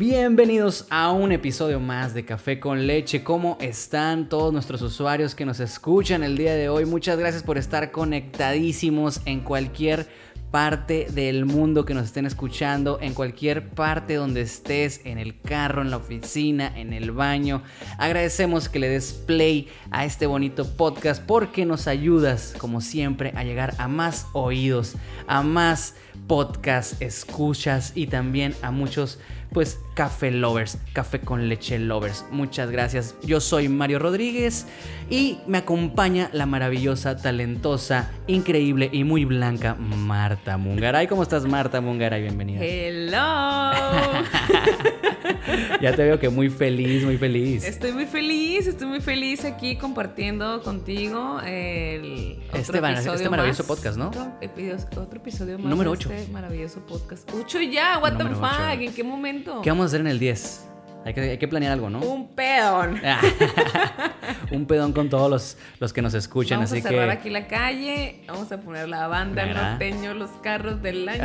Bienvenidos a un episodio más de Café con Leche. ¿Cómo están todos nuestros usuarios que nos escuchan el día de hoy? Muchas gracias por estar conectadísimos en cualquier parte del mundo que nos estén escuchando, en cualquier parte donde estés, en el carro, en la oficina, en el baño. Agradecemos que le des play a este bonito podcast porque nos ayudas, como siempre, a llegar a más oídos, a más podcast escuchas y también a muchos pues café lovers, café con leche lovers. Muchas gracias. Yo soy Mario Rodríguez y me acompaña la maravillosa, talentosa, increíble y muy blanca Marta Mungaray. ¿Cómo estás Marta Mungaray? Bienvenida. Hello. ya te veo que muy feliz, muy feliz. Estoy muy feliz, estoy muy feliz aquí compartiendo contigo el este, este maravilloso podcast, ¿no? Otro, episodio más. Número 8. Este maravilloso podcast. 8 ya, what the fuck, ¿en qué momento? ¿Qué vamos a hacer en el 10? Hay que, hay que, planear algo, ¿no? Un pedón. un pedón con todos los, los que nos escuchan. Vamos así a cerrar que... aquí la calle. Vamos a poner la banda norteño, los carros del año.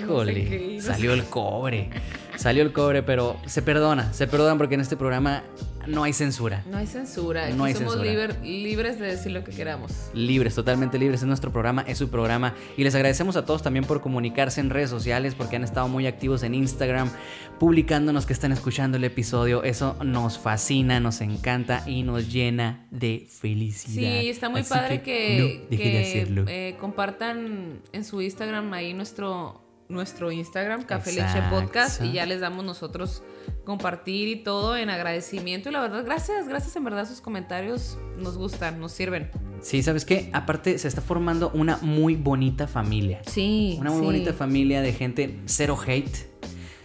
híjole, salió el cobre. Salió el cobre, pero se perdona. Se perdona porque en este programa no hay censura. No hay censura. no hay somos libres de decir lo que queramos. Libres, totalmente libres. Es nuestro programa, es su programa. Y les agradecemos a todos también por comunicarse en redes sociales, porque han estado muy activos en Instagram, publicándonos que están escuchando el episodio. Eso nos fascina, nos encanta y nos llena de felicidad. Sí, está muy padre que, eh, compartan en su Instagram ahí nuestro nuestro Instagram, Café Leche Podcast, y ya les damos nosotros compartir y todo en agradecimiento. Y la verdad, gracias, gracias en verdad, sus comentarios nos gustan, nos sirven. Sí, ¿sabes qué? Aparte se está formando una muy bonita familia. Sí. Una muy bonita familia de gente, cero hate,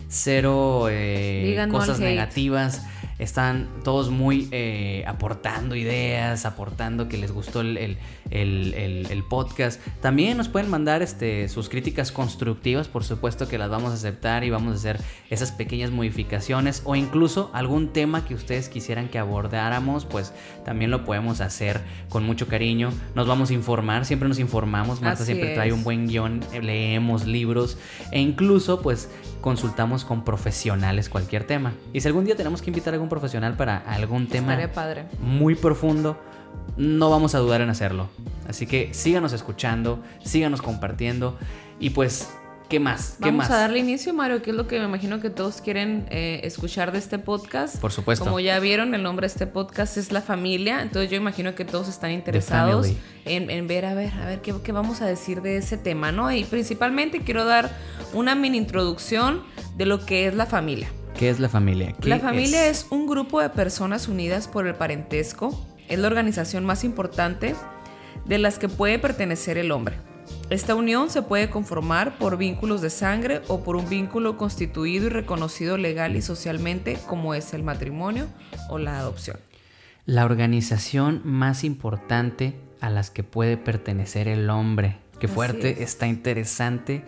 cero eh, cosas negativas están todos muy eh, aportando ideas, aportando que les gustó el, podcast. También nos pueden mandar este, sus críticas constructivas, por supuesto que las vamos a aceptar y vamos a hacer esas pequeñas modificaciones o incluso algún tema que ustedes quisieran que abordáramos, pues también lo podemos hacer con mucho cariño. Nos vamos a informar, siempre nos informamos, Marta siempre trae un buen guion, leemos libros e incluso pues consultamos con profesionales cualquier tema. Y si algún día tenemos que invitar a algún profesional para algún tema padre. muy profundo, no vamos a dudar en hacerlo. Así que síganos escuchando, síganos compartiendo y pues ¿Qué más? ¿Qué Vamos más? a darle inicio, Mario, que es lo que me imagino que todos quieren eh, escuchar de este podcast. Por supuesto. Como ya vieron, el nombre de este podcast es La Familia. Entonces yo imagino que todos están interesados en, ver, a ver, a ver qué, qué, vamos a decir de ese tema, ¿no? Y principalmente quiero dar una mini introducción de lo que es la familia. ¿Qué es la familia? la familia es? un grupo de personas unidas por el parentesco. Es la organización más importante de las que puede pertenecer el hombre. Esta unión se puede conformar por vínculos de sangre o por un vínculo constituido y reconocido legal y socialmente como es el matrimonio o la adopción. La organización más importante a las que puede pertenecer el hombre. Qué fuerte, está interesante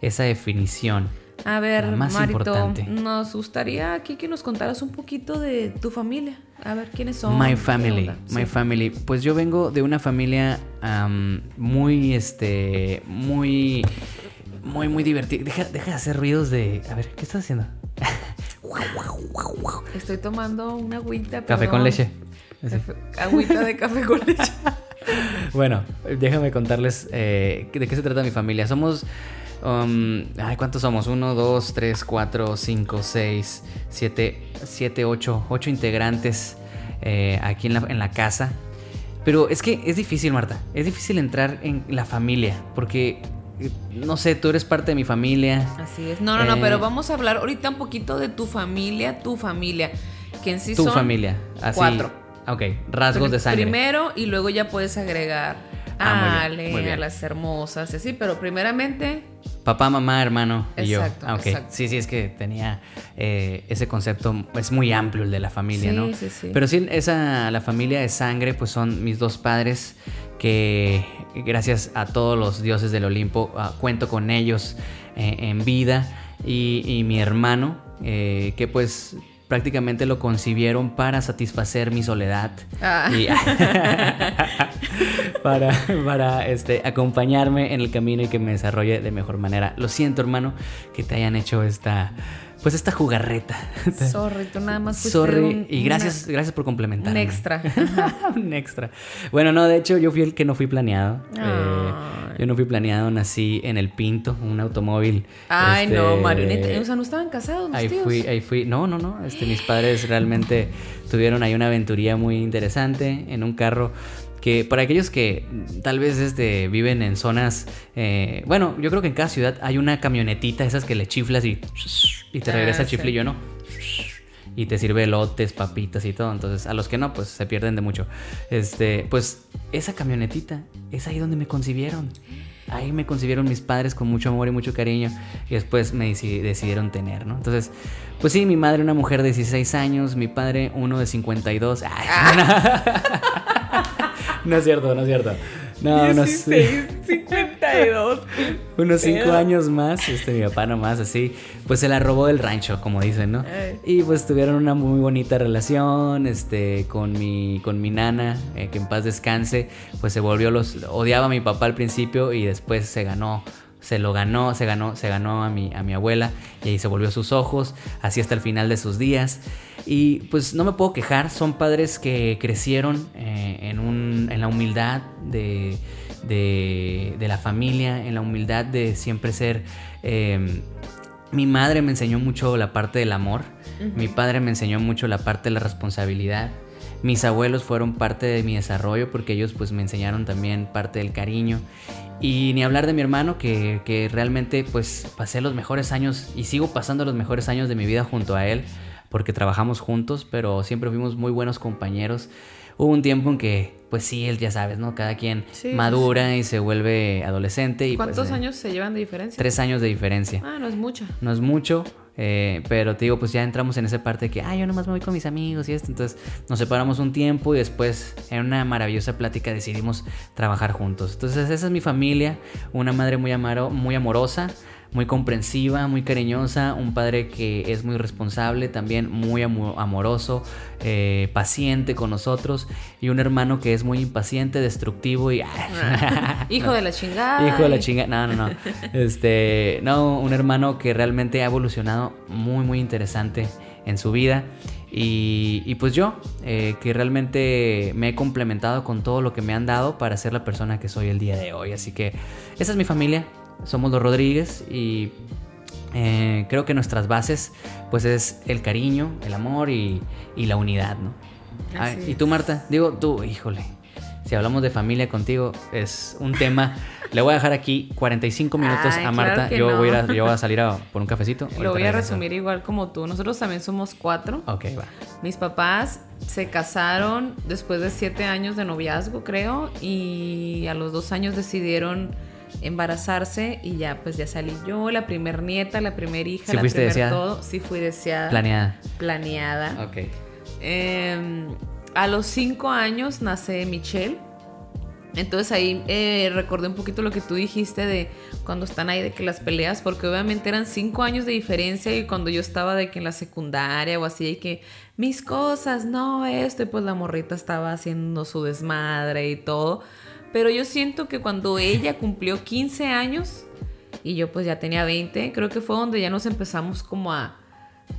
esa definición. A ver, Marito, nos gustaría aquí que nos contaras un poquito de tu familia. A ver, ¿quiénes son? My family, my family. Pues yo vengo de una familia muy, este, muy, muy, muy divertida. Deja, deja de hacer ruidos de... A ver, ¿qué estás haciendo? Estoy tomando una agüita. Café con leche. agüita de café con leche. bueno, déjame contarles eh, de qué se trata mi familia. Somos Um, ay, ¿cuántos somos? Uno, dos, tres, cuatro, cinco, seis, siete, siete, ocho. Ocho integrantes eh, aquí en la, en la casa. Pero es que es difícil, Marta. Es difícil entrar en la familia. Porque eh, no sé, tú eres parte de mi familia. Así es. No, no, no, pero eh, vamos a hablar ahorita un poquito de tu familia, tu familia. Que en sí tu son familia. Así, cuatro. Ok, rasgos de sangre. Primero y luego ya puedes agregar ah, Ale, a las hermosas y así, pero primeramente Papá, mamá, hermano y yo. Ah, Sí, sí, es que tenía eh, ese concepto, es muy amplio el de la familia, ¿no? Sí, sí. Pero sí, esa, la familia de sangre, pues son mis dos padres que gracias a todos los dioses del Olimpo ah, cuento con ellos eh, en vida y, mi hermano, eh, que pues prácticamente lo concibieron para satisfacer mi soledad ah. y para, para este, acompañarme en el camino y que me desarrolle de mejor manera. Lo siento, hermano, que te hayan hecho esta pues esta jugarreta. Sorry, tú nada más Sorry, un- y gracias, gracias por complementar. Un extra. un extra. Bueno, no, de hecho yo fui el que no fui planeado. Eh, yo no fui planeado, nací en el Pinto, un automóvil. Ay, este, no, marioneta. O sea, no estaban casados los Ahí tíos. fui, ahí fui. No, no, no. Este, mis padres realmente tuvieron ahí una aventuría muy interesante en un carro que para aquellos que tal vez este, viven en zonas, eh, bueno, yo creo que en cada ciudad hay una camionetita, esas que le chiflas y, y te Ah, regresa el sí. chiflillo, ¿no? Y te sirve elotes, papitas y todo. Entonces, a los que no, pues se pierden de mucho. Este, pues esa camionetita es ahí donde me concibieron. Ahí me concibieron mis padres con mucho amor y mucho cariño. Y después me deci- decidieron tener, ¿no? Entonces, pues sí, mi madre una mujer de 16 años, mi padre uno de 52. Ay, no. no es cierto, no es cierto. No, no sé. 52. Unos cinco años más, este, mi papá nomás así, pues se la robó del rancho, como dicen, ¿no? Ay. Y pues tuvieron una muy bonita relación, este, con mi, con mi nana, eh, que en paz descanse, pues se volvió los, odiaba a mi papá al principio y después se ganó, se lo ganó, se ganó, se ganó a mi, a mi abuela y ahí se volvió a sus ojos, así hasta el final de sus días. Y pues no me puedo quejar, son padres que crecieron eh, en, un, en la humildad de, de, de la familia, en la humildad de siempre ser... eh, mi madre me enseñó mucho la parte del amor, mi padre me enseñó mucho la parte de la responsabilidad, mis abuelos fueron parte de mi desarrollo porque ellos pues me enseñaron también parte del cariño y ni hablar de mi hermano que, que realmente pues pasé los mejores años y sigo pasando los mejores años de mi vida junto a él porque trabajamos juntos pero siempre fuimos muy buenos compañeros. Hubo un tiempo en que pues sí, él ya sabes, ¿no? Cada quien Sí, sí, madura y se vuelve adolescente y ¿Cuántos pues, eh, años se llevan de diferencia? Tres años de diferencia. Ah, no es mucho. No es mucho, eh, pero te digo, pues ya entramos en esa parte de que, ah, yo nomás me voy con mis amigos y esto. Entonces nos separamos un tiempo y después en una maravillosa plática decidimos trabajar juntos. Entonces esa es mi familia, una madre muy, amaro- muy amorosa, muy comprensiva, muy cariñosa, un padre que es muy responsable, también muy amo- amoroso, eh, paciente con nosotros y un hermano que es muy impaciente, destructivo y... Hijo de la chingada. Hijo de la chinga. No, no, no. Este, no, un hermano que realmente ha evolucionado muy, muy interesante en su vida. Y, y pues yo, eh, que realmente me he complementado con todo lo que me han dado para ser la persona que soy el día de hoy. Así que esa es mi familia. Somos los Rodríguez y eh, creo que nuestras bases pues es el cariño, el amor y, y la unidad, ¿no? Ay, y tú, Marta, digo tú, híjole, si hablamos de familia contigo, es un tema. Le voy a dejar aquí 45 minutos Ay, a Marta. yo, no. voy a, ir a- yo voy a salir a por un cafecito. Lo voy a resumir igual como tú. Nosotros también somos cuatro. Ok, va. Mis papás se casaron después de siete años de noviazgo, creo, y a los dos años decidieron embarazarse y ya, pues ya salí yo, la primer nieta, la primer hija, ¿Sí la fuiste primer deseada? todo. Sí fui deseada. Planeada. Planeada. Ok. Eh, a los cinco años nace Michelle. Entonces ahí eh, recordé un poquito lo que tú dijiste de cuando están ahí de que las peleas, porque obviamente eran cinco años de diferencia y cuando yo estaba de que en la secundaria o así, y que mis cosas, no esto, y pues la morrita estaba haciendo su desmadre y todo. Pero yo siento que cuando ella cumplió 15 años y yo pues ya tenía 20, creo que fue donde ya nos empezamos como a,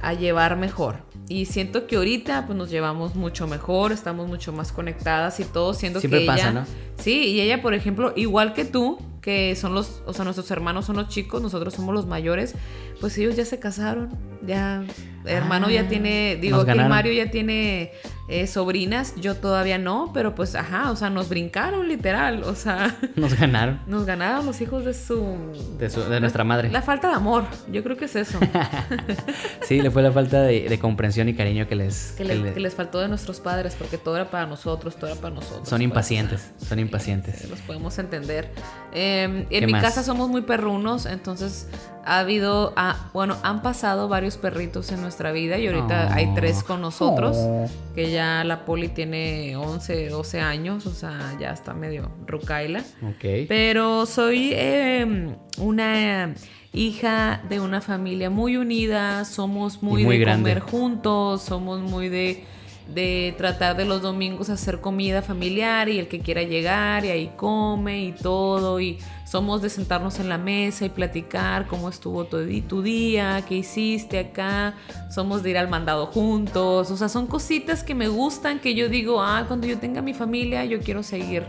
a llevar mejor. Y siento que ahorita pues nos llevamos mucho mejor, estamos mucho más conectadas y todo, siendo Siempre que pasa, ella... ¿no? Sí, y ella, por ejemplo, igual que tú, que son los, o sea, nuestros hermanos son los chicos, nosotros somos los mayores, pues ellos ya se casaron, ya, hermano ya Ah, tiene, digo, que el. Mario ya tiene eh, sobrinas, yo todavía no, pero pues, ajá, o sea, nos brincaron literal, o sea, Nos ganaron. nos ganaron los hijos de su... De, su- de nuestra madre. La falta de amor, yo creo que es eso, Sí, le fue la falta de, de comprensión y cariño que les. que, que le- le- que les faltó de nuestros padres, porque todo era para nosotros, todo era para nosotros. son pues, impacientes. Son impacientes. los podemos entender. Eh, en ¿Qué mi más? casa somos muy perrunos, entonces ha habido, ah, bueno, han pasado varios perritos en nuestra vida y ahorita Oh. hay tres con nosotros, Oh. que ya la poli tiene 11, 12 años, o sea, ya está medio rucaila. Ok. Pero soy eh, una hija de una familia muy unida, somos muy, de grande. comer juntos, somos muy de de tratar de los domingos hacer comida familiar y el que quiera llegar y ahí come y todo. Y somos de sentarnos en la mesa y platicar cómo estuvo tu, tu día, qué hiciste acá, somos de ir al mandado juntos, o sea, son cositas que me gustan que yo digo, ah, cuando yo tenga mi familia yo quiero seguir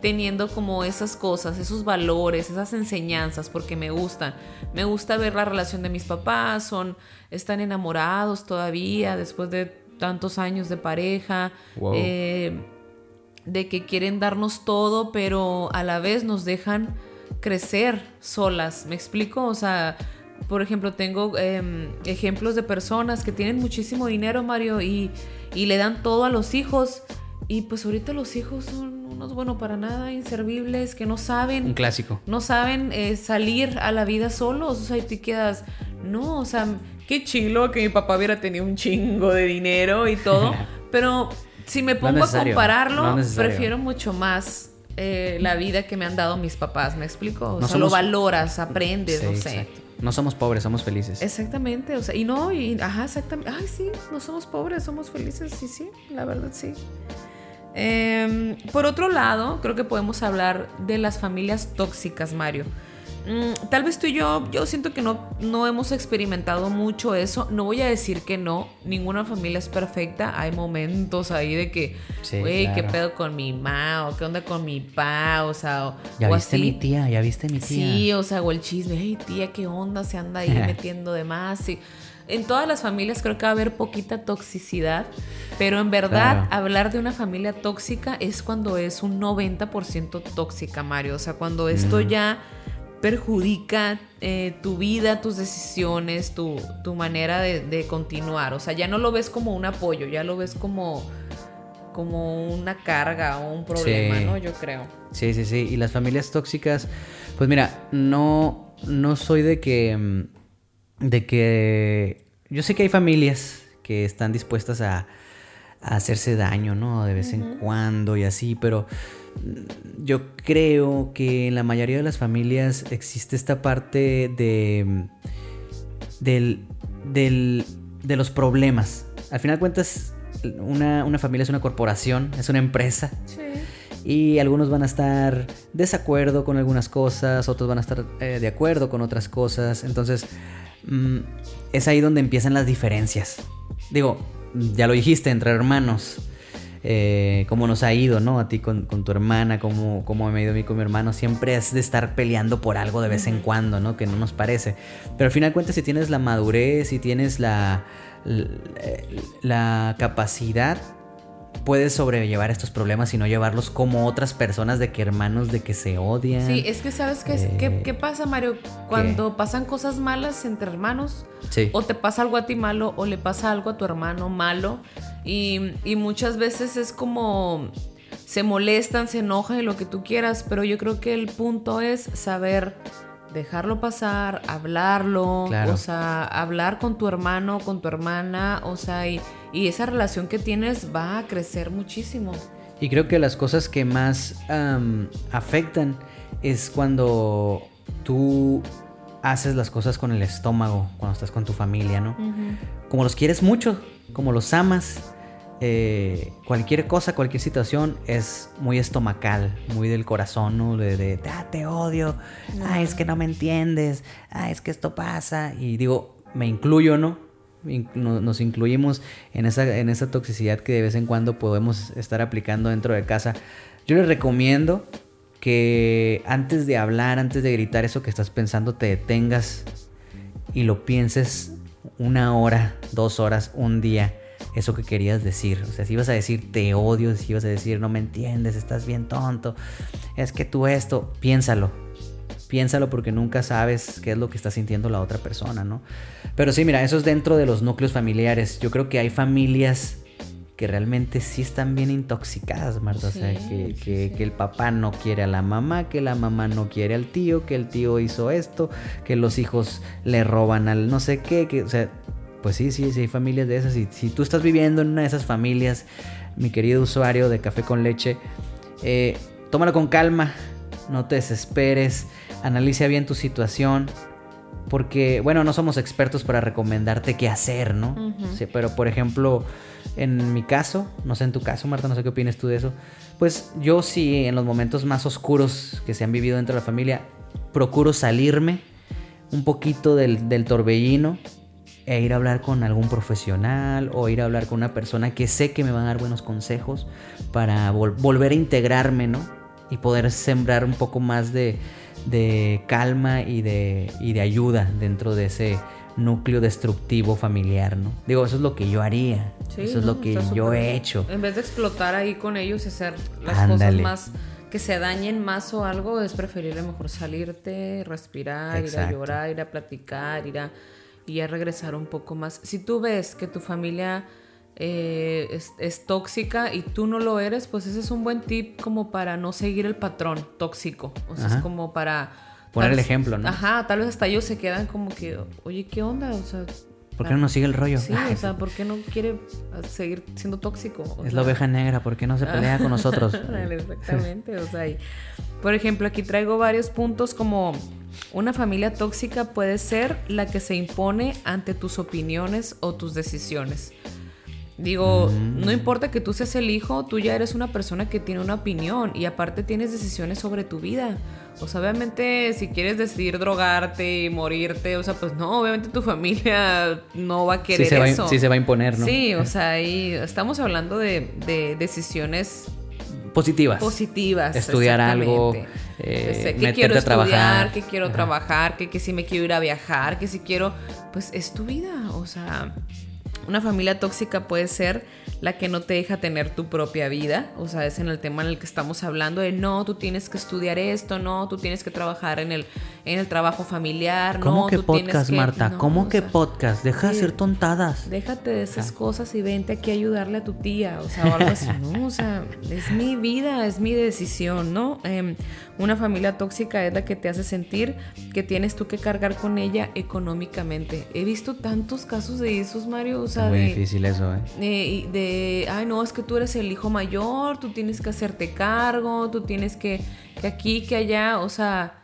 teniendo como esas cosas, esos valores, esas enseñanzas, porque me gustan. Me gusta ver la relación de mis papás, son, están enamorados todavía después de tantos años de pareja, eh, de que quieren darnos todo, pero a la vez nos dejan crecer solas. ¿Me explico? O sea, por ejemplo, tengo em, ejemplos de personas que tienen muchísimo dinero, Mario, y, y le dan todo a los hijos. Y pues ahorita los hijos son unos, bueno, para nada, inservibles, que no saben. Un clásico. No saben eh, salir a la vida solos. O sea, y te quedas, no, o sea, qué chilo que mi papá hubiera tenido un chingo de dinero y todo. pero si me pongo a compararlo, prefiero mucho más eh, la vida que me han dado mis papás, ¿me explico? O sea, lo valoras, aprendes, no sé. No somos pobres, somos felices. Exactamente, o sea, y no, y ajá, exactamente. Ay, sí, no somos pobres, somos felices, sí, sí, la verdad sí. Em, por otro lado, creo que podemos hablar de las familias tóxicas, Mario. Mm, tal vez tú y yo, yo siento que no, no hemos experimentado mucho eso. No voy a decir que no, ninguna familia es perfecta. Hay momentos ahí de que, güey, ¿qué pedo con mi ma? ¿O qué onda con mi pa? O sea, ya viste mi tía, ya viste mi tía. Sí, o sea, o el chisme, hey tía, ¿qué onda? Se anda ahí metiendo de más. En todas las familias creo que va a haber poquita toxicidad, pero en verdad hablar de una familia tóxica es cuando es un 90% tóxica, Mario. O sea, cuando esto mm. ya perjudica eh, tu vida, tus decisiones, tu, manera de, continuar. O sea, ya no lo ves como un apoyo, ya lo ves como, como una carga o un problema, ¿no? Yo creo. Sí, sí, sí. Y las familias tóxicas, pues mira, no, no soy de que mm, de que yo sé que hay familias que están dispuestas a, hacerse daño, ¿no? De vez en cuando y así, pero yo creo que en la mayoría de las familias existe esta parte de, del, del, de los problemas. Al final de cuentas, una, una, familia es una corporación, es una empresa. Sí. Y algunos van a estar desacuerdo con algunas cosas, otros van a estar eh, de acuerdo con otras cosas. Entonces, Mm, es ahí donde empiezan las diferencias. Digo, ya lo dijiste, entre hermanos. Eh, cómo nos ha ido, ¿no? A ti con, tu hermana, cómo, cómo me ha ido a mí con mi hermano. Siempre es de estar peleando por algo de vez en cuando, ¿no? Que no nos parece. Pero al final cuentas, si tienes la madurez, si tienes la, la capacidad puedes sobrellevar estos problemas y no llevarlos como otras personas de que hermanos de que se odian. Sí, es que sabes qué, ¿qué, qué, pasa, Mario, cuando pasan cosas malas entre hermanos, sí. o te pasa algo a ti malo, o le pasa algo a tu hermano malo, y, y muchas veces es como se molestan, se enojan y lo que tú quieras, pero yo creo que el punto es saber dejarlo pasar, hablarlo, o sea, hablar con tu hermano, con tu hermana, o sea, y, esa relación que tienes va a crecer muchísimo. Y creo que las cosas que más afectan es cuando tú haces las cosas con el estómago, cuando estás con tu familia, ¿no? Como los quieres mucho, como los amas, eh, cualquier cosa, cualquier situación es muy estomacal, muy del corazón, ¿no? De, ah, te odio, ah, es que no me entiendes, ah, es que esto pasa. Y digo, me incluyo, ¿no? Nos incluimos en esa, en esa toxicidad que de vez en cuando podemos estar aplicando dentro de casa. Yo les recomiendo que antes de hablar, antes de gritar eso que estás pensando, te detengas y lo pienses una hora, dos horas, un día eso que querías decir. O sea, si ibas a decir te odio, si ibas a decir no me entiendes, estás bien tonto, es que tú esto, piénsalo. Piénsalo porque nunca sabes qué es lo que está sintiendo la otra persona, ¿no? Pero sí, mira, eso es dentro de los núcleos familiares. Yo creo que hay familias que realmente sí están bien intoxicadas, Marta. o sea, que, que, el papá no quiere a la mamá, que la mamá no quiere al tío, que el tío hizo esto, que los hijos le roban al no sé qué, que, o sea, pues sí, sí, sí hay familias de esas. Y si tú estás viviendo en una de esas familias, mi querido usuario de café con leche, eh, tómalo con calma, no te desesperes, analiza bien tu situación, porque, bueno, no somos expertos para recomendarte qué hacer, ¿no? Sí, pero, por ejemplo, en mi caso, no sé en tu caso, Marta, no sé qué opinas tú de eso, pues yo sí, en los momentos más oscuros que se han vivido dentro de la familia, procuro salirme un poquito del, del torbellino e ir a hablar con algún profesional o ir a hablar con una persona que sé que me van a dar buenos consejos para volver a integrarme, ¿no? Y poder sembrar un poco más de, de calma y de, y de ayuda dentro de ese núcleo destructivo familiar, ¿no? Digo, eso es lo que yo haría. eso es lo que yo he hecho. En vez de explotar ahí con ellos y hacer las cosas más que se dañen más o algo, es preferible mejor salirte, respirar, ir a llorar, ir a platicar, ir a, ir a regresar un poco más. Si tú ves que tu familia eh, es, tóxica y tú no lo eres, pues ese es un buen tip como para no seguir el patrón tóxico. O sea, es como para... Poner el ejemplo, ¿no? Ajá, tal vez hasta ellos se quedan como que, oye, ¿qué onda? O sea... ¿Por qué no nos sigue el rollo? Sí, o sea, ¿por qué no quiere seguir siendo tóxico? es la oveja negra, ¿por qué no se pelea con nosotros? Exactamente, o sea, por ejemplo, aquí traigo varios puntos como una familia tóxica puede ser la que se impone ante tus opiniones o tus decisiones. Digo, no mm. importa que tú seas el hijo, tú ya eres una persona que tiene una opinión y aparte tienes decisiones sobre tu vida. O sea, obviamente si quieres decidir drogarte y morirte, o sea, pues no, obviamente tu familia no va a querer sí se eso. Sí se va a imponer, ¿no? Sí, o sea, ahí estamos hablando de, decisiones positivas. Positivas. Estudiar algo, eh, que quiero estudiar, trabajar. que quiero trabajar, que, que si me quiero ir a viajar, que si quiero, pues es tu vida, o sea, una familia tóxica puede ser la que no te deja tener tu propia vida, o sea, es en el tema en el que estamos hablando de no, tú tienes que estudiar esto, no, tú tienes que trabajar en el, en el trabajo familiar, ¿Cómo no, que podcast, Marta? ¿Cómo que podcast? Deja de hacer tontadas. Déjate de esas cosas y vente aquí a ayudarle a tu tía, o sea, o algo así, ¿no? O sea, es mi vida, es mi decisión, ¿no? Em, una familia tóxica es la que te hace sentir que tienes tú que cargar con ella económicamente. He visto tantos casos de esos, Mario. O sea, muy difícil eso, ¿eh? De, de, ay, no, es que tú eres el hijo mayor, tú tienes que hacerte cargo, tú tienes que, que aquí, que allá, o sea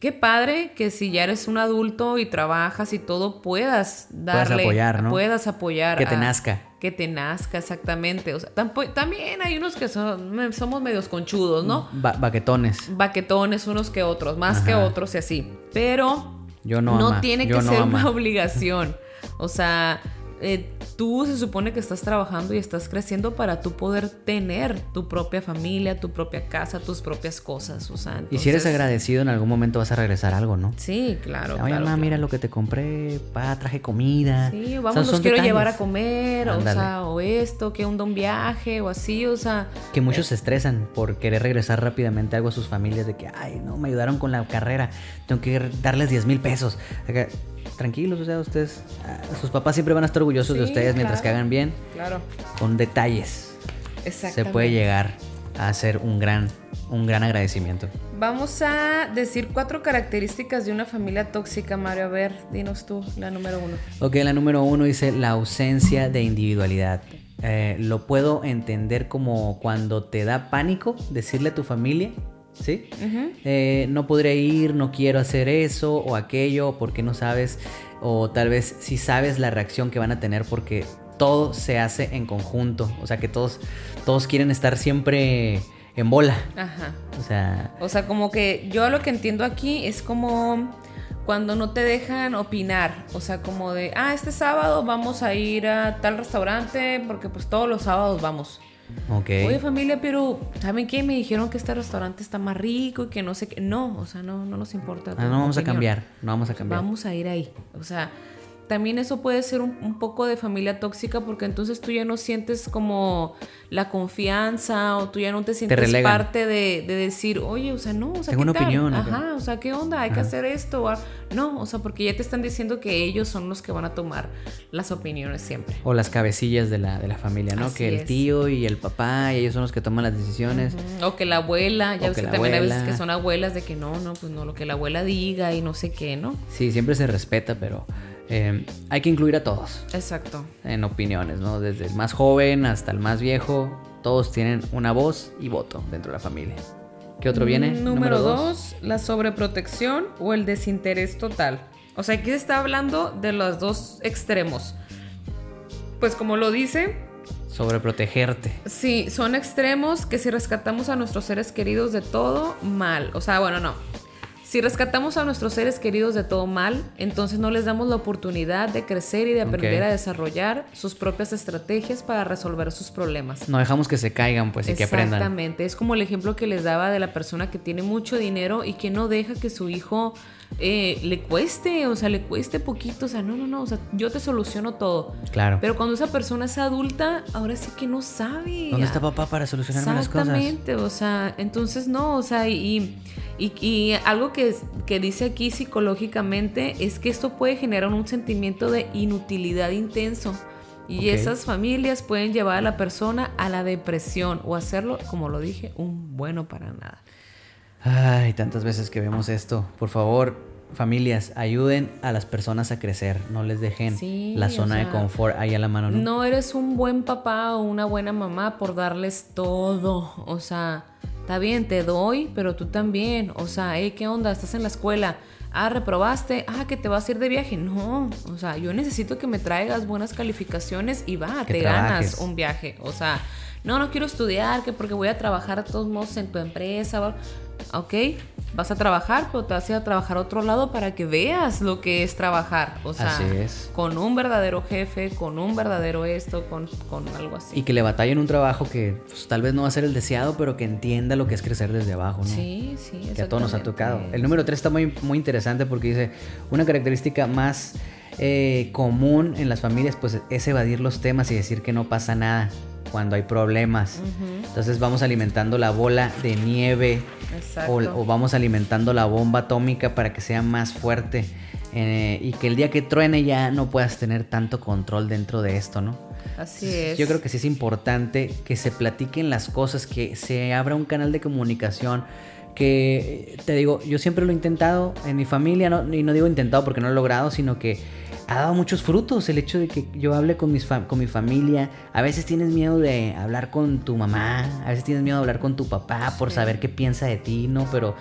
qué padre que si ya eres un adulto y trabajas y todo, puedas darle. Puedas apoyar, ¿no? Puedas apoyar. Que te nazca. Que te nazca, exactamente. O sea, también hay unos que son, somos medios conchudos, ¿no? baquetones. Baquetones unos que otros, más que otros y así. Pero Yo no, no tiene que ser una obligación. O sea, eh, tú se supone que estás trabajando y estás creciendo para tú poder tener tu propia familia, tu propia casa, tus propias cosas. O sea, Y si eres agradecido, en algún momento vas a regresar algo, ¿no? Sí, claro. Oye, mamá, mira lo que te compré, pa, traje comida. Sí, vamos, los quiero llevar a comer, o sea, o esto, que un, un viaje, o así, o sea. Que muchos se estresan por querer regresar rápidamente algo a sus familias, de que, ay, no, me ayudaron con la carrera, tengo que darles 10 mil pesos tranquilos, o sea, ustedes, ah, sus papás siempre van a estar orgullosos de ustedes mientras que hagan bien. Claro. Con detalles. Se puede llegar a hacer un gran, un gran agradecimiento. Vamos a decir cuatro características de una familia tóxica, Mario. A ver, dinos tú la número uno. Ok, la número uno dice la ausencia de individualidad. Eh, lo puedo entender como cuando te da pánico decirle a tu familia ¿sí? Eh, no podré ir, no quiero hacer eso o aquello porque no sabes, o tal vez si sabes la reacción que van a tener porque todo se hace en conjunto, o sea que todos, todos quieren estar siempre en bola. Ajá. O sea... O sea, como que yo lo que entiendo aquí es como cuando no te dejan opinar, o sea, como de, ah, este sábado vamos a ir a tal restaurante porque pues todos los sábados vamos. Oye familia, pero ¿saben qué? Me dijeron que este restaurante está más rico y que no sé qué. No, o sea, no, no nos importa. Ah, no vamos a cambiar, no vamos a cambiar. Vamos a ir ahí. O sea, también eso puede ser un, poco de familia tóxica porque entonces tú ya no sientes como la confianza o tú ya no te sientes parte de, decir, oye, o sea, no, o sea, Tengo una opinión. Ajá, o sea, ¿qué onda? Hay que hacer esto. No, o sea, porque ya te están diciendo que ellos son los que van a tomar las opiniones siempre. O las cabecillas de la, de la familia, ¿no? que el tío y el papá, y ellos son los que toman las decisiones. O que la abuela, ya ves que, también hay veces que son abuelas de que no, no, pues no, lo que la abuela diga y no sé qué, ¿no? Sí, siempre se respeta, pero eh, hay que incluir a todos. Exacto. En opiniones, ¿no? Desde el más joven hasta el más viejo, todos tienen una voz y voto dentro de la familia. ¿Qué otro viene? Número, dos, la sobreprotección o el desinterés total. O sea, aquí se está hablando de los dos extremos. Pues como lo dice, sobre protegerte. Sí, son extremos que si rescatamos a nuestros seres queridos de todo, mal. O sea, bueno, no. Si rescatamos a nuestros seres queridos de todo mal, entonces no les damos la oportunidad de crecer y de aprender a desarrollar sus propias estrategias para resolver sus problemas. No dejamos que se caigan, pues, y que aprendan. Exactamente. Es como el ejemplo que les daba de la persona que tiene mucho dinero y que no deja que su hijo eh, le cueste, o sea, le cueste poquito, o sea, no, no, no, o sea, yo te soluciono todo. Claro. Pero cuando esa persona es adulta, ahora sí que no sabe. ¿Dónde está papá para solucionarme las cosas? Exactamente, o sea, entonces no, o sea, y, y, algo que, que dice aquí psicológicamente es que esto puede generar un sentimiento de inutilidad intenso. Y esas familias pueden llevar a la persona a la depresión o hacerlo, como lo dije, un bueno para nada. Ay, tantas veces que vemos esto. Por favor, familias, ayuden a las personas a crecer. No les dejen la zona de confort ahí a la mano. ¿no? no eres un buen papá o una buena mamá por darles todo. O sea, está bien, te doy, pero tú también. O sea, ¿qué onda? Estás en la escuela. Ah, reprobaste. Ah, que te vas a ir de viaje. No, o sea, yo necesito que me traigas buenas calificaciones y va, te ganas un viaje. O sea, no, no quiero estudiar, que porque voy a trabajar a todos modos en tu empresa ok, vas a trabajar, pero te vas a ir a trabajar a otro lado para que veas lo que es trabajar. O sea, con un verdadero jefe, con un verdadero esto, con, algo así. Y que le en un trabajo que pues, tal vez no va a ser el deseado, pero que entienda lo que es crecer desde abajo, ¿no? Sí, sí, Que a todos nos ha tocado. El número 3 está muy, muy interesante porque dice, una característica más eh, común en las familias pues es evadir los temas y decir que no pasa nada cuando hay problemas. Entonces vamos alimentando la bola de nieve o, vamos alimentando la bomba atómica para que sea más fuerte eh, y que el día que truene ya no puedas tener tanto control dentro de esto, ¿no? Así es. Yo creo que sí es importante que se platiquen las cosas, que se abra un canal de comunicación que te digo, yo siempre lo he intentado en mi familia, y no digo intentado porque no lo he logrado, sino que ha dado muchos frutos el hecho de que yo hable con, mis con mi familia. A veces tienes miedo de hablar con tu mamá, a veces tienes miedo de hablar con tu papá por saber qué piensa de ti, ¿no? Pero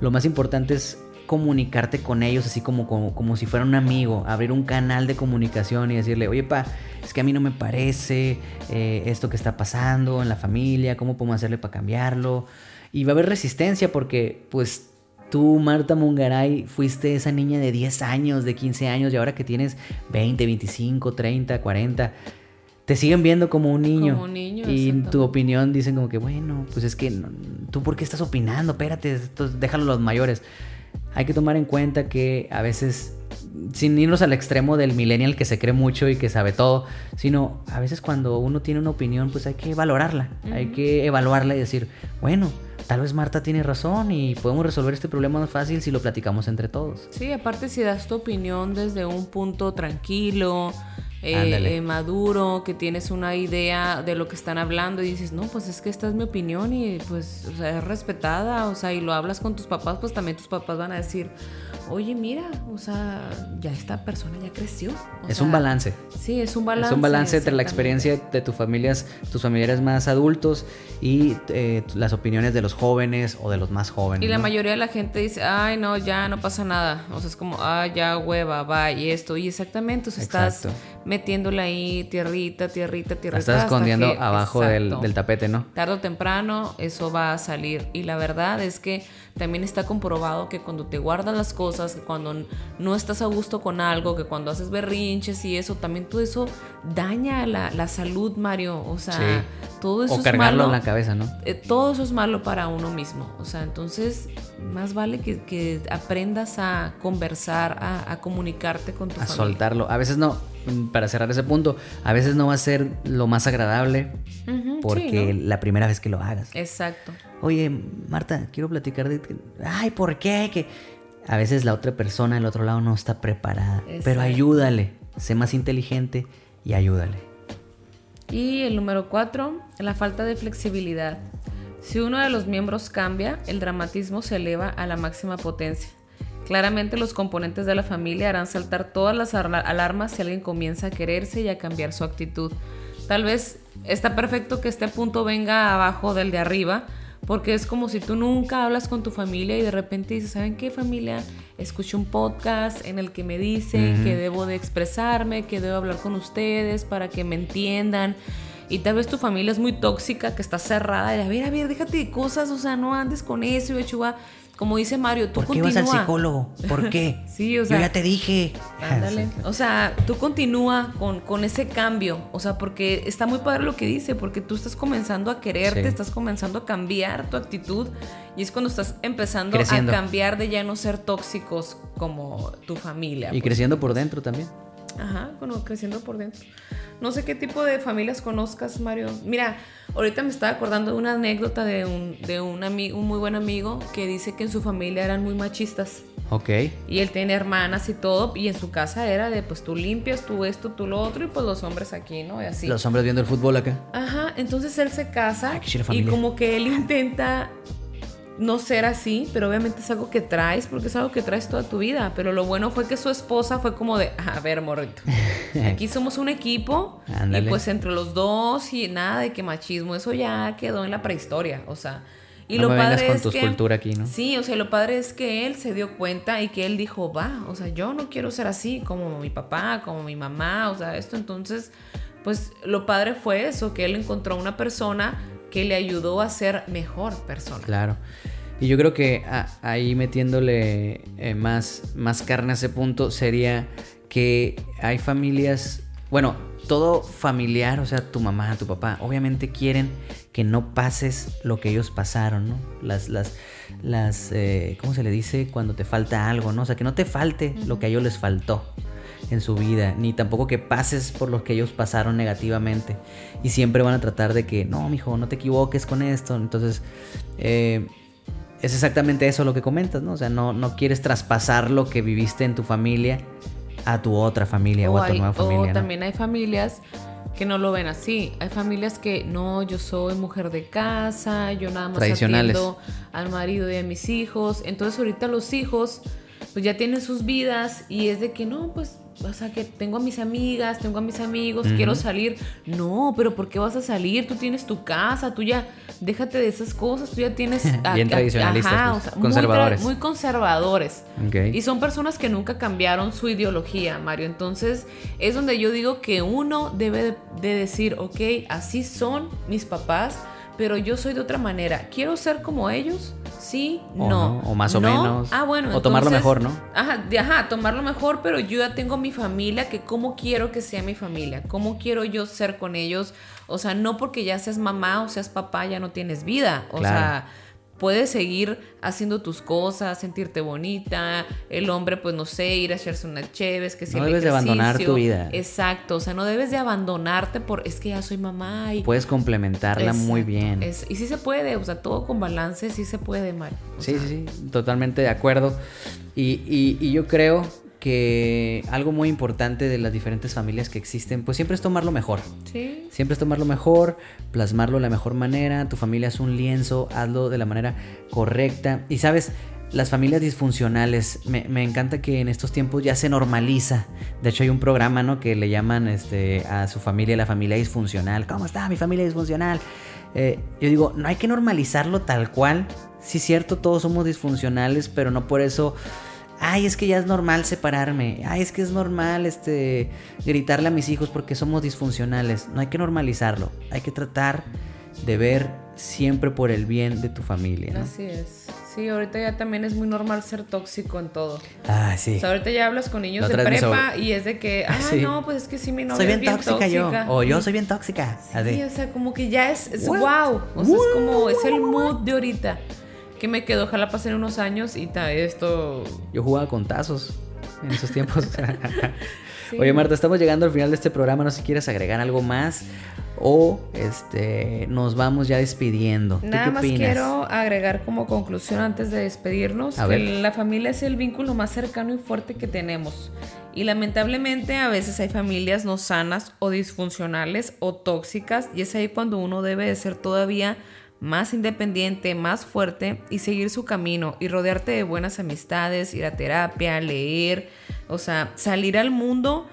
lo más importante es comunicarte con ellos así como, como, si fuera un amigo, abrir un canal de comunicación y decirle, oye pa, es que a mí no me parece eh, esto que está pasando en la familia, ¿cómo podemos hacerle para cambiarlo? Y va a haber resistencia porque pues Tú, Marta Mungaray, fuiste esa niña de 10 años, de 15 años, y ahora que tienes 20, 25, 30, 40, te siguen viendo como un niño. Como un niño. Y en tu opinión dicen como que, bueno, pues es que tú por qué estás opinando, espérate, déjalo a los mayores. Hay que tomar en cuenta que a veces, sin irnos al extremo del millennial que se cree mucho y que sabe todo, sino a veces cuando uno tiene una opinión, pues hay que valorarla, hay que evaluarla y decir, bueno, tal vez Marta tiene razón y podemos resolver este problema más fácil si lo platicamos entre todos. Sí, aparte si das tu opinión desde un punto tranquilo, eh, maduro, que tienes una idea de lo que están hablando y dices, no, pues es que esta es mi opinión y pues o sea, es respetada, o sea, y lo hablas con tus papás, pues también tus papás van a decir, oye, mira, o sea, ya esta persona ya creció. es un balance. Sí, es un balance. Es un balance entre la experiencia de tus familias, tus familiares más adultos y eh, las opiniones de los jóvenes o de los más jóvenes. Y la mayoría de la gente dice, ay, no, ya no pasa nada. O sea, es como, ay, ya hueva, va, y esto. Y exactamente, o sea, estás metiéndole ahí tierrita, tierrita, tierrita. La estás escondiendo abajo del, del tapete, ¿no? Tarde o temprano eso va a salir. Y la verdad es que también está comprobado que cuando te guardas las cosas, que cuando no estás a gusto con algo, que cuando haces berrinches y eso, también todo eso daña la, salud, Mario. O sea, todo eso o cargarlo en la cabeza, ¿no? Eh, todo eso es malo para uno mismo. O sea, entonces más vale que, aprendas a conversar, a, comunicarte con tu a soltarlo. A veces no, para cerrar ese punto, a veces no va a ser lo más agradable porque la primera vez que lo hagas. Exacto. Oye, Marta, quiero platicar de... Ay, ¿por qué? Que a veces la otra persona del otro lado no está preparada. Pero ayúdale, sé más inteligente y ayúdale. Y el número cuatro, la falta de flexibilidad. Si uno de los miembros cambia, el dramatismo se eleva a la máxima potencia. Claramente los componentes de la familia harán saltar todas las alarmas si alguien comienza a quererse y a cambiar su actitud. Tal vez está perfecto que este punto venga abajo del de arriba, Porque es como si tú nunca hablas con tu familia y de repente dices, ¿saben qué familia? Escuché un podcast en el que me dicen que debo de expresarme, que debo hablar con ustedes para que me entiendan. Y tal vez tu familia es muy tóxica, que está cerrada. Y a ver, a ver, déjate de cosas, o sea, no andes con eso, y como dice Mario, tú ¿Por qué vas al psicólogo? ¿Por qué? sí, o sea. Yo ya te dije. Ándale. O sea, tú continúa con, con, ese cambio. O sea, porque está muy padre lo que dice, porque tú estás comenzando a quererte, estás comenzando a cambiar tu actitud. Y es cuando estás empezando a cambiar de ya no ser tóxicos como tu familia. Y pues. creciendo por dentro también. Ajá, bueno, creciendo por dentro. No sé qué tipo de familias conozcas, Mario. Mira, ahorita me estaba acordando de una anécdota de un, de un, amigo, un muy buen amigo que dice que en su familia eran muy machistas. Ok. Y él tiene hermanas y todo, y en su casa era de, pues tú limpias, tú esto, tú lo otro, y pues los hombres aquí, ¿no? Y así. Los hombres viendo el fútbol acá. Ajá, entonces él se casa y como que él intenta no ser así, pero obviamente es algo que traes, porque es algo que traes toda tu vida. Pero lo bueno fue que su esposa fue como de, a ver, morrito, aquí somos un equipo y pues entre los dos y nada de que machismo, eso ya quedó en la prehistoria, o sea. Y lo padre es que aquí, ¿no? sí, o sea, lo padre es que él se dio cuenta y que él dijo, va, o sea, yo no quiero ser así como mi papá, como mi mamá, o sea, esto entonces, pues lo padre fue eso, que él encontró una persona que le ayudó a ser mejor persona. Claro. Y yo creo que ahí metiéndole eh, más, más carne a ese punto sería que hay familias, bueno, todo familiar, o sea, tu mamá, tu papá, obviamente quieren que no pases lo que ellos pasaron, ¿no? Las, las, las, eh, ¿cómo se le dice? Cuando te falta algo, ¿no? O sea, que no te falte lo que a ellos les faltó en su vida, ni tampoco que pases por lo que ellos pasaron negativamente. Y siempre van a tratar de que, no, mijo, no te equivoques con esto. Entonces, eh, es exactamente eso lo que comentas, ¿no? O sea, no, no quieres traspasar lo que viviste en tu familia a tu otra familia o, a tu nueva familia. O también hay familias que no lo ven así. Hay familias que no, yo soy mujer de casa, yo nada más atiendo al marido y a mis hijos. Entonces ahorita los hijos pues ya tienen sus vidas y es de que no, pues o sea, que tengo a mis amigas, tengo a mis amigos, quiero salir. No, pero ¿por qué vas a salir? Tú tienes tu casa, tú ya, déjate de esas cosas, tú ya tienes... Bien tradicionalistas, pues, conservadores. Muy, conservadores. Y son personas que nunca cambiaron su ideología, Mario. Entonces, es donde yo digo que uno debe de decir, ok, así son mis papás, pero yo soy de otra manera. Quiero ser como ellos sí, no. O más o menos. Ah, bueno. O tomarlo mejor, ¿no? Ajá, ajá, tomarlo mejor, pero yo ya tengo mi familia, que cómo quiero que sea mi familia, cómo quiero yo ser con ellos. O sea, no porque ya seas mamá o seas papá, ya no tienes vida. O sea puedes seguir haciendo tus cosas, sentirte bonita, el hombre, pues no sé, ir a hacerse una chéves, que si No debes de abandonar tu vida. Exacto, o sea, no debes de abandonarte por, es que ya soy mamá y... Puedes complementarla muy bien. y sí se puede, o sea, todo con balance, sí se puede, Mario. Sí, sí, sí, totalmente de acuerdo. Y, y, y yo creo que algo muy importante de las diferentes familias que existen, pues siempre es tomarlo mejor. Sí. Siempre es tomarlo mejor, plasmarlo de la mejor manera. Tu familia es un lienzo, hazlo de la manera correcta. Y sabes, las familias disfuncionales, me, encanta que en estos tiempos ya se normaliza. De hecho, hay un programa, ¿no? Que le llaman este, a su familia la familia disfuncional. ¿Cómo está mi familia disfuncional? Eh, yo digo, no hay que normalizarlo tal cual. Sí, cierto, todos somos disfuncionales, pero no por eso ay, es que ya es normal separarme, ay, es que es normal este gritarle a mis hijos porque somos disfuncionales. No hay que normalizarlo, hay que tratar de ver siempre por el bien de tu familia. Así es. Sí, ahorita ya también es muy normal ser tóxico en todo. Ah, sí. O sea, ahorita ya hablas con niños de prepa y es de que, ah, no, pues es que sí, mi novia soy bien, es bien tóxica, yo. O yo soy bien tóxica. Sí, o sea, como que ya es, es wow. O sea, es como, es el mood de ahorita que me quedó, ojalá pasen unos años y ta, esto... Yo jugaba con tazos en esos tiempos. Oye Marta, estamos llegando al final de este programa, no sé si quieres agregar algo más o este nos vamos ya despidiendo. Nada más quiero agregar como conclusión antes de despedirnos que la familia es el vínculo más cercano y fuerte que tenemos. Y lamentablemente a veces hay familias no sanas o disfuncionales o tóxicas y es ahí cuando uno debe de ser todavía más independiente, más fuerte y seguir su camino y rodearte de buenas amistades, ir a terapia, leer, o sea, salir al mundo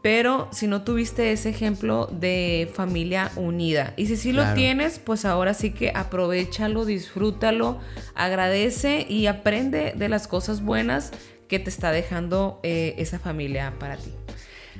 pero si no tuviste ese ejemplo de familia unida. Y si sí lo tienes, pues ahora sí que aprovechalo, disfrútalo, agradece y aprende de las cosas buenas que te está dejando eh, esa familia para ti.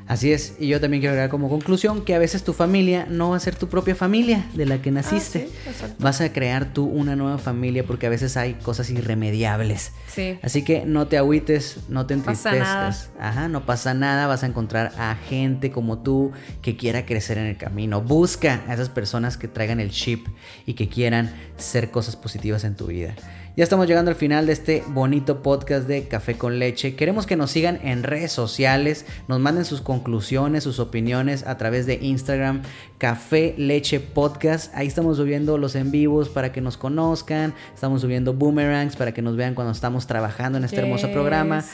Así es, y yo también quiero agregar como conclusión que a veces tu familia no va a ser tu propia familia de la que naciste. Ah, Vas a crear tú una nueva familia porque a veces hay cosas irremediables. Sí. Así que no te agüites, no te entristezcas. Ajá, no pasa nada, vas a encontrar a gente como tú que quiera crecer en el camino. Busca a esas personas que traigan el chip y que quieran ser cosas positivas en tu vida. Ya estamos llegando al final de este bonito podcast de Café con Leche. Queremos que nos sigan en redes sociales, nos manden sus conclusiones, sus opiniones a través de Instagram, Café Leche Podcast. Ahí estamos subiendo los en vivos para que nos conozcan, estamos subiendo boomerangs para que nos vean cuando estamos trabajando en este hermoso programa.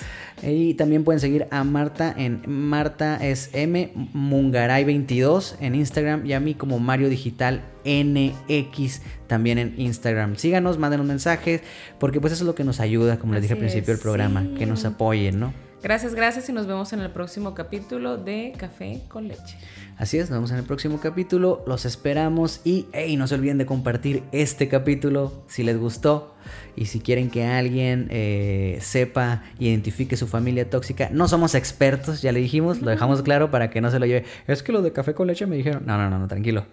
Y también pueden seguir a Marta en Marta es M Mungaray 22 en Instagram y a mí como Mario Digital NX también en Instagram. Síganos, manden mensajes, porque pues eso es lo que nos ayuda, como les dije al principio del programa, que nos apoyen, ¿no? Gracias, gracias y nos vemos en el próximo capítulo de Café con Leche. Así es, nos vemos en el próximo capítulo, los esperamos y hey, no se olviden de compartir este capítulo si les gustó y si quieren que alguien eh, sepa, identifique su familia tóxica. No somos expertos, ya le dijimos, lo dejamos claro para que no se lo lleve. Es que lo de café con leche me dijeron, no, no, no, no tranquilo.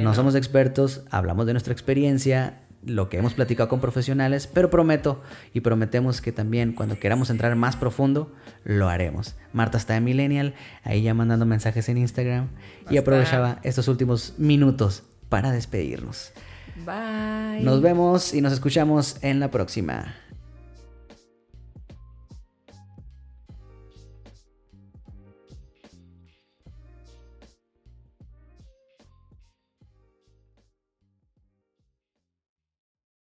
no somos expertos, hablamos de nuestra experiencia lo que hemos platicado con profesionales, pero prometo y prometemos que también cuando queramos entrar más profundo, lo haremos. Marta está en Millennial, ahí ya mandando mensajes en Instagram y aprovechaba estos últimos minutos para despedirnos. Bye. Nos vemos y nos escuchamos en la próxima.